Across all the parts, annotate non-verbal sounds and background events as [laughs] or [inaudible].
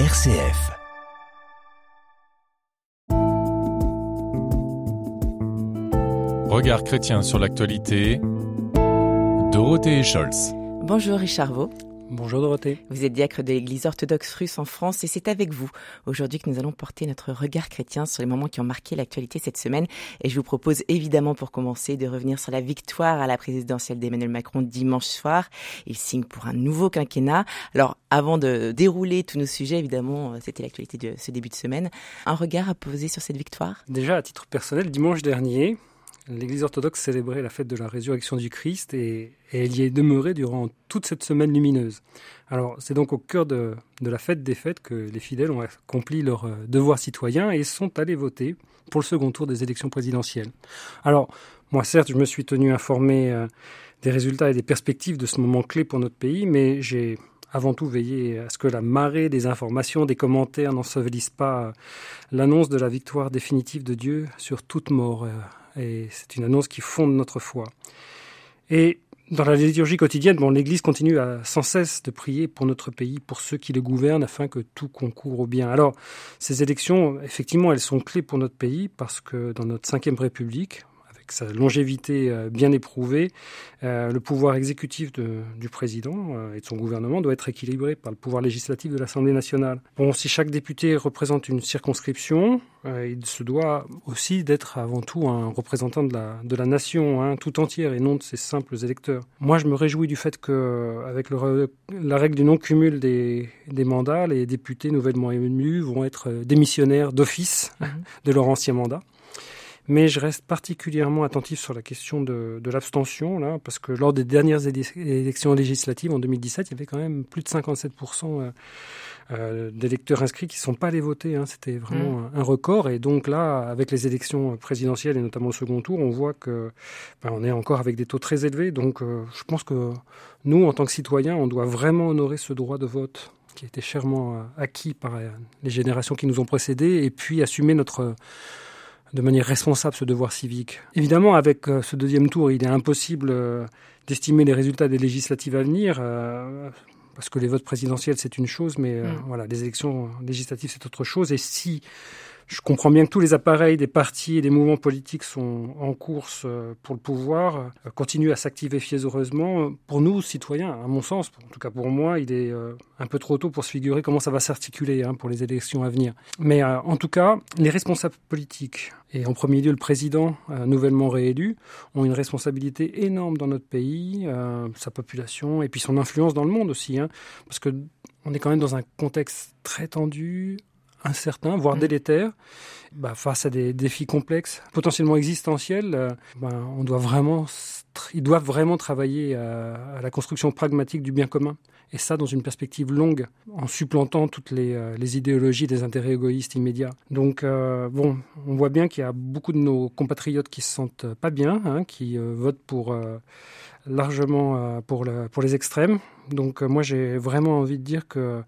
RCF. Regard chrétien sur l'actualité. Dorothée Scholz. Bonjour Richard Vaux. Bonjour Dorothée. Vous êtes diacre de l'Église orthodoxe russe en France et c'est avec vous aujourd'hui que nous allons porter notre regard chrétien sur les moments qui ont marqué l'actualité cette semaine. Et je vous propose évidemment pour commencer de revenir sur la victoire à la présidentielle d'Emmanuel Macron dimanche soir. Il signe pour un nouveau quinquennat. Alors avant de dérouler tous nos sujets, évidemment, c'était l'actualité de ce début de semaine. Un regard à poser sur cette victoire? Déjà à titre personnel, dimanche dernier, L'Église orthodoxe célébrait la fête de la résurrection du Christ et, elle y est demeurée durant toute cette semaine lumineuse. Alors c'est donc au cœur de, la fête des fêtes que les fidèles ont accompli leur euh, devoir citoyen et sont allés voter pour le second tour des élections présidentielles. Alors moi certes je me suis tenu informé euh, des résultats et des perspectives de ce moment clé pour notre pays, mais j'ai avant tout veillé à ce que la marée des informations, des commentaires n'ensevelisse pas euh, l'annonce de la victoire définitive de Dieu sur toute mort et c'est une annonce qui fonde notre foi. Et dans la liturgie quotidienne, bon, l'Église continue à, sans cesse de prier pour notre pays, pour ceux qui le gouvernent, afin que tout concourt au bien. Alors, ces élections, effectivement, elles sont clés pour notre pays, parce que dans notre cinquième République, sa longévité euh, bien éprouvée, euh, le pouvoir exécutif du président euh, et de son gouvernement doit être équilibré par le pouvoir législatif de l'Assemblée nationale. Bon, si chaque député représente une circonscription, il se doit aussi d'être avant tout un représentant de la, de la nation hein, tout entière et non de ses simples électeurs. Moi, je me réjouis du fait que, avec la règle du non-cumul des, des, mandats, les députés nouvellement élus vont être démissionnaires d'office mmh. [laughs] de leur ancien mandat. Mais je reste particulièrement attentif sur la question de, de l'abstention, là, parce que lors des dernières élections législatives en 2017, il y avait quand même plus de 57% euh, euh, d'électeurs inscrits qui ne sont pas allés voter. Hein. C'était vraiment mmh. un, record. Et donc là, avec les élections présidentielles et notamment le second tour, on voit que ben, on est encore avec des taux très élevés. Donc euh, je pense que nous, en tant que citoyens, on doit vraiment honorer ce droit de vote qui a été chèrement acquis par les générations qui nous ont précédés, et puis assumer notre de manière responsable ce devoir civique. Évidemment, avec euh, ce deuxième tour, il est impossible euh, d'estimer les résultats des législatives à venir. Euh, parce que les votes présidentiels, c'est une chose, mais mm. voilà, les élections législatives, c'est autre chose. Et si je comprends bien que tous les appareils des partis et des mouvements politiques sont en course euh, pour le pouvoir, euh, continuent à s'activer fiévreusement. Pour nous, citoyens, à mon sens, en tout cas pour moi, il est euh, un peu trop tôt pour se figurer comment ça va s'articuler hein, pour les élections à venir. Mais en tout cas, les responsables politiques, et en premier lieu le président nouvellement réélu, ont une responsabilité énorme dans notre pays, sa population, et puis son influence dans le monde aussi. Hein, parce que on est quand même dans un contexte très tendu, incertain, voire mm. délétère, bah, face à des défis complexes, potentiellement existentiels, euh, bah, on doit vraiment, ils doivent vraiment travailler à, la construction pragmatique du bien commun. Et ça, dans une perspective longue, en supplantant toutes les, euh, les idéologies des intérêts égoïstes immédiats. Donc, euh, bon, on voit bien qu'il y a beaucoup de nos compatriotes qui se sentent pas bien, hein, qui votent pour largement pour, le, pour les extrêmes. Donc euh, moi j'ai vraiment envie de dire que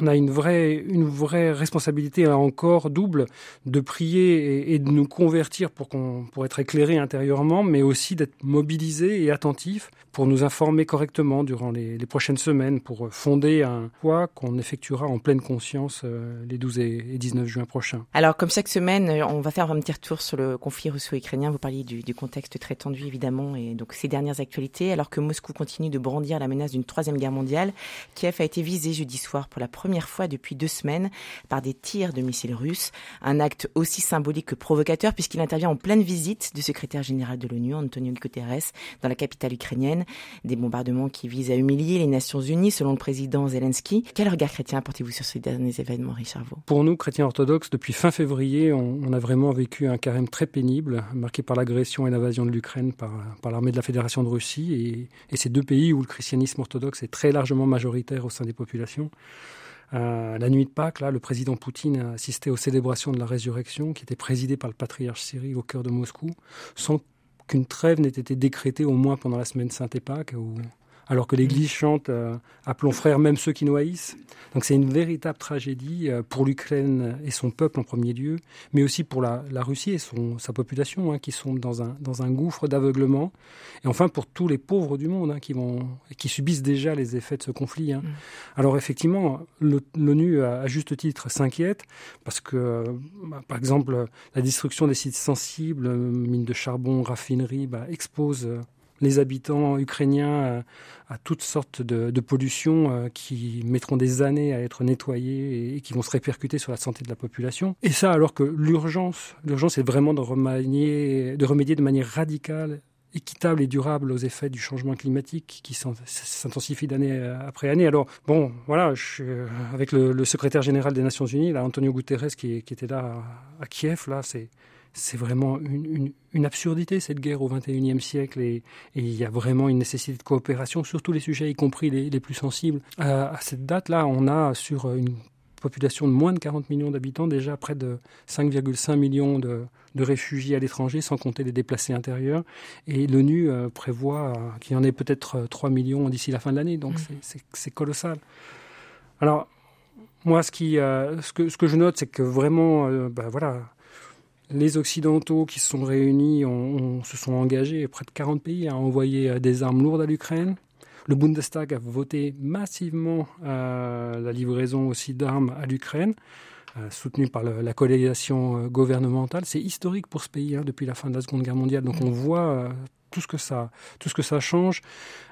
on a une vraie, une vraie responsabilité encore double de prier et, de nous convertir pour, qu'on, pour être éclairé intérieurement, mais aussi d'être mobilisé et attentif pour nous informer correctement durant les, prochaines semaines, pour fonder un poids qu'on effectuera en pleine conscience euh, les 12 et 19 juin prochains. Alors comme chaque semaine, on va faire un petit retour sur le conflit russo-ukrainien. Vous parliez du, du contexte très tendu évidemment et donc ces dernières actualités, alors que Moscou continue de brandir la menace d'une troisième guerre mondiale, Kiev a été visé jeudi soir pour la première fois depuis deux semaines par des tirs de missiles russes. Un acte aussi symbolique que provocateur puisqu'il intervient en pleine visite du secrétaire général de l'ONU, Antonio Guterres, dans la capitale ukrainienne. Des bombardements qui visent à humilier les Nations Unies, selon le président Zelensky. Quel regard chrétien apportez-vous sur ces derniers événements, Richard Vaux? Pour nous, chrétiens orthodoxes, depuis fin février, on, a vraiment vécu un carême très pénible, marqué par l'agression et l'invasion de l'Ukraine par, l'armée de la Fédération de Russie et, et ces deux pays où le christianisme orthodoxe est très largement majoritaire au sein des populations. Euh, la nuit de Pâques, là, le président Poutine a assisté aux célébrations de la résurrection qui étaient présidées par le patriarche Cyril au cœur de Moscou, sans qu'une trêve n'ait été décrétée au moins pendant la semaine Pâques, où alors que l'Église chante euh, Appelons frères même ceux qui noyissent. Donc c'est une véritable tragédie euh, pour l'Ukraine et son peuple en premier lieu, mais aussi pour la, Russie et son, sa population hein, qui sont dans un, dans un gouffre d'aveuglement, et enfin pour tous les pauvres du monde hein, qui, vont, qui subissent déjà les effets de ce conflit. Hein. Mm. Alors effectivement, l'ONU, à juste titre, s'inquiète parce que, bah, par exemple, la destruction des sites sensibles, mines de charbon, raffineries, bah, expose les habitants ukrainiens euh, à, toutes sortes de, pollutions euh, qui mettront des années à être nettoyées et, qui vont se répercuter sur la santé de la population. Et ça alors que l'urgence, l'urgence est vraiment de remédier, de manière radicale équitable et durable aux effets du changement climatique qui s'intensifie d'année après année. Alors, bon, voilà, je, avec le, secrétaire général des Nations Unies, là, Antonio Guterres, qui, était là à Kiev, là, c'est c'est vraiment une, une, absurdité cette guerre au XXIe siècle et, il y a vraiment une nécessité de coopération sur tous les sujets, y compris les, les plus sensibles. à cette date-là, on a sur une population de moins de 40 millions d'habitants déjà près de 5,5 millions de, de, réfugiés à l'étranger, sans compter les déplacés intérieurs. Et l'ONU euh, prévoit qu'il y en ait peut-être 3 millions d'ici la fin de l'année, donc mmh. c'est colossal. Alors, moi, ce, qui, euh, ce, que, ce que je note, c'est que vraiment, euh, ben voilà, les Occidentaux qui se sont réunis se sont engagés, près de 40 pays, à envoyer euh, des armes lourdes à l'Ukraine. Le Bundestag a voté massivement euh, la livraison aussi d'armes à l'Ukraine, euh, soutenue par la coalition gouvernementale. C'est historique pour ce pays hein, depuis la fin de la Seconde Guerre mondiale. Donc on voit tout ce que ça, tout ce que ça change.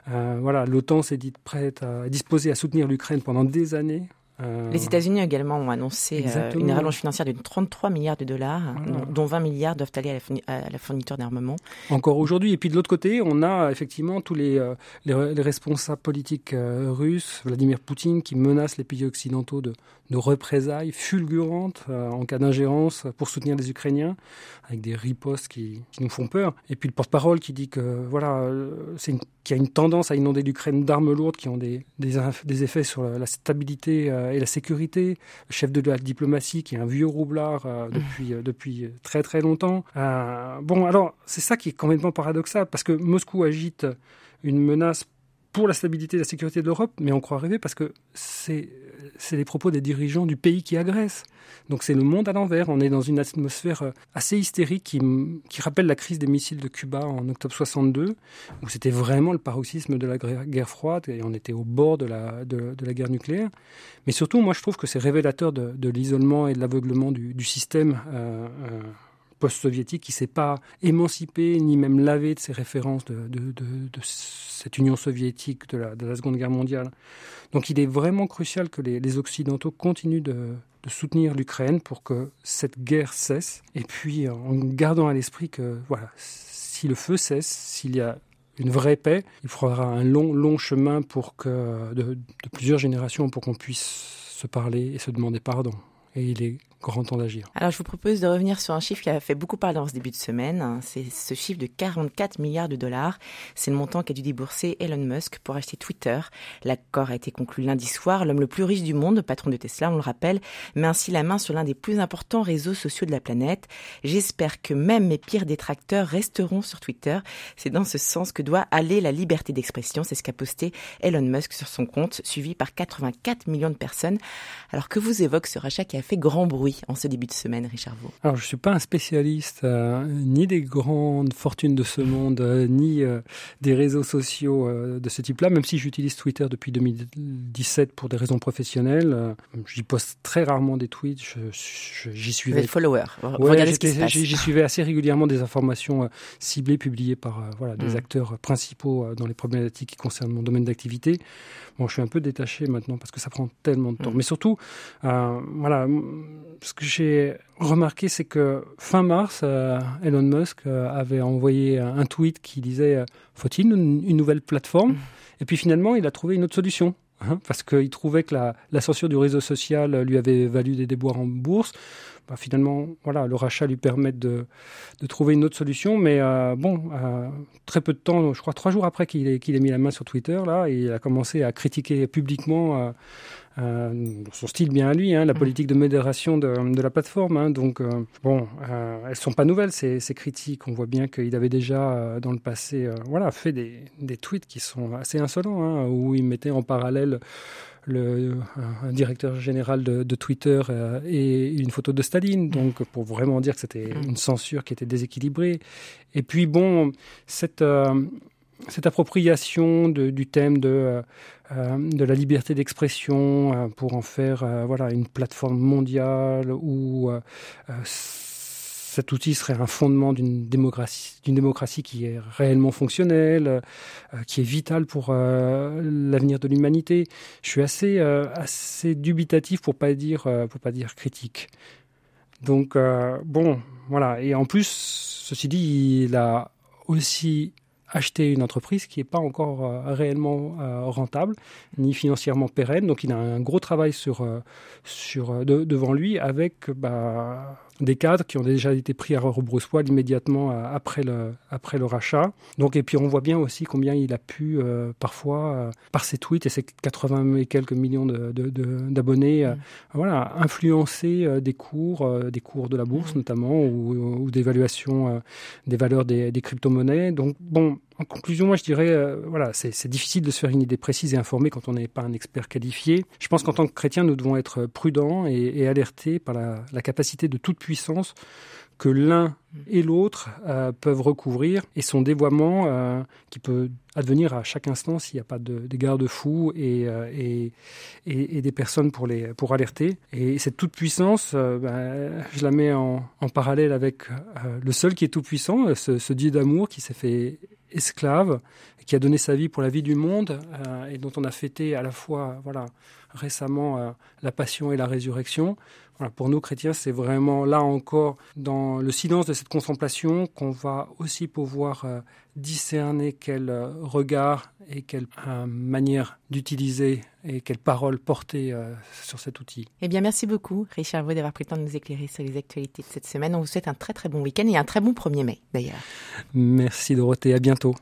voilà, l'OTAN s'est dit prête à disposer à soutenir l'Ukraine pendant des années. Euh, Les États-Unis également ont annoncé euh, une rallonge financière de 33 milliards de dollars, dont 20 milliards doivent aller à la, fourniture d'armement. Encore aujourd'hui. Et puis de l'autre côté, on a effectivement tous les, euh, les, responsables politiques russes, Vladimir Poutine, qui menacent les pays occidentaux de, de représailles fulgurantes en cas d'ingérence pour soutenir les Ukrainiens, avec des ripostes qui, qui nous font peur. Et puis le porte-parole qui dit que voilà, c'est qu'il y a une tendance à inonder l'Ukraine d'armes lourdes qui ont des, des, des effets sur la stabilité et la sécurité, le chef de la diplomatie qui est un vieux roublard euh, mmh. depuis, euh, depuis très très longtemps. Euh, bon, alors c'est ça qui est complètement paradoxal parce que Moscou agite une menace pour la stabilité et la sécurité de l'Europe, mais on croit rêver parce que c'est les propos des dirigeants du pays qui agressent. Donc c'est le monde à l'envers. On est dans une atmosphère euh, assez hystérique qui, qui, rappelle la crise des missiles de Cuba en octobre 62, où c'était vraiment le paroxysme de la guerre froide et on était au bord de la, de, la guerre nucléaire. Mais surtout, moi je trouve que c'est révélateur de, de l'isolement et de l'aveuglement du, du, système. Euh, euh, post-soviétique qui s'est pas émancipé ni même lavé de ses références de, cette Union soviétique de la, de Seconde Guerre mondiale. Donc il est vraiment crucial que les, Occidentaux continuent de, soutenir l'Ukraine pour que cette guerre cesse. Et puis en gardant à l'esprit que voilà, si le feu cesse, s'il y a une vraie paix, il faudra un long, long chemin pour que, de plusieurs générations pour qu'on puisse se parler et se demander pardon. Et il est Alors je vous propose de revenir sur un chiffre qui a fait beaucoup parler en ce début de semaine. C'est ce chiffre de 44 milliards de dollars. C'est le montant qu'a dû débourser Elon Musk pour acheter Twitter. L'accord a été conclu lundi soir. L'homme le plus riche du monde, patron de Tesla, on le rappelle, met ainsi la main sur l'un des plus importants réseaux sociaux de la planète. J'espère que même mes pires détracteurs resteront sur Twitter. C'est dans ce sens que doit aller la liberté d'expression. C'est ce qu'a posté Elon Musk sur son compte, suivi par 84 millions de personnes. Alors que vous évoque ce rachat qui a fait grand bruit? En ce début de semaine, Richard Vaux Alors, je ne suis pas un spécialiste euh, ni des grandes fortunes de ce monde, euh, ni euh, des réseaux sociaux de ce type-là, même si j'utilise Twitter depuis 2017 pour des raisons professionnelles. J'y poste très rarement des tweets. J'y suivais. Des followers. J'y suivais assez régulièrement des informations ciblées publiées par voilà, des mm. acteurs principaux dans les problématiques qui concernent mon domaine d'activité. Bon, je suis un peu détaché maintenant parce que ça prend tellement de temps. Mm. Mais surtout, voilà, ce que j'ai remarqué, c'est que fin mars, euh, Elon Musk euh, avait envoyé un tweet qui disait euh, Faut-il une, nouvelle plateforme? Et puis finalement, il a trouvé une autre solution. Hein, parce qu'il trouvait que la, censure du réseau social lui avait valu des déboires en bourse. Bah, finalement, voilà, le rachat lui permet de, de trouver une autre solution. Mais bon, très peu de temps, je crois trois jours après qu'il ait, qu'il ait mis la main sur Twitter, là, il a commencé à critiquer publiquement euh, son style bien à lui, hein, la mm. politique de modération de, de la plateforme. Hein, donc, euh, bon, euh, elles sont pas nouvelles, ces, ces critiques. On voit bien qu'il avait déjà, euh, dans le passé, voilà, fait des, des, tweets qui sont assez insolents, hein, où il mettait en parallèle le, un directeur général de, de Twitter et une photo de Staline, donc pour vraiment dire que c'était mm. une censure qui était déséquilibrée. Et puis bon, cette cette appropriation de, du thème de, euh, euh, de la liberté d'expression euh, pour en faire voilà, une plateforme mondiale où cet outil serait un fondement d'une démocratie, d'une démocratie qui est réellement fonctionnelle, qui est vitale pour l'avenir de l'humanité. Je suis assez, assez dubitatif pour pas dire, pas dire critique. Donc bon, voilà. Et en plus, ceci dit, il a aussi acheter une entreprise qui n'est pas encore euh, réellement euh, rentable ni financièrement pérenne. Donc il a un gros travail sur, euh, sur, devant lui avec bah, des cadres qui ont déjà été pris à rebrousse-poil immédiatement après le, après le rachat. Donc, et puis on voit bien aussi combien il a pu parfois, par ses tweets et ses 80 et quelques millions d'abonnés, de, de, mmh. voilà, influencer des cours, des cours de la bourse mmh. notamment, ou, ou d'évaluation des valeurs des, des crypto-monnaies. Donc bon, en conclusion, moi je dirais, euh, voilà, c'est difficile de se faire une idée précise et informée quand on n'est pas un expert qualifié. Je pense qu'en tant que chrétien, nous devons être prudents et, alertés par la, capacité de toute puissance que l'un et l'autre euh, peuvent recouvrir et son dévoiement euh, qui peut advenir à chaque instant s'il n'y a pas de, de garde-fous et, euh, et, des personnes pour, les, pour alerter. Et cette toute-puissance, ben, je la mets en, parallèle avec le seul qui est tout-puissant, ce Dieu d'amour qui s'est fait esclave, qui a donné sa vie pour la vie du monde et dont on a fêté à la fois récemment la passion et la résurrection. Voilà, pour nous chrétiens, c'est vraiment là encore dans le silence de cette contemplation qu'on va aussi pouvoir euh, discerner quel euh, regard et quelle euh, manière d'utiliser et quelle parole porter sur cet outil. Eh bien, merci beaucoup, Richard Vaud, d'avoir pris le temps de nous éclairer sur les actualités de cette semaine. On vous souhaite un très très bon week-end et un très bon 1er mai d'ailleurs. Merci Dorothée, à bientôt.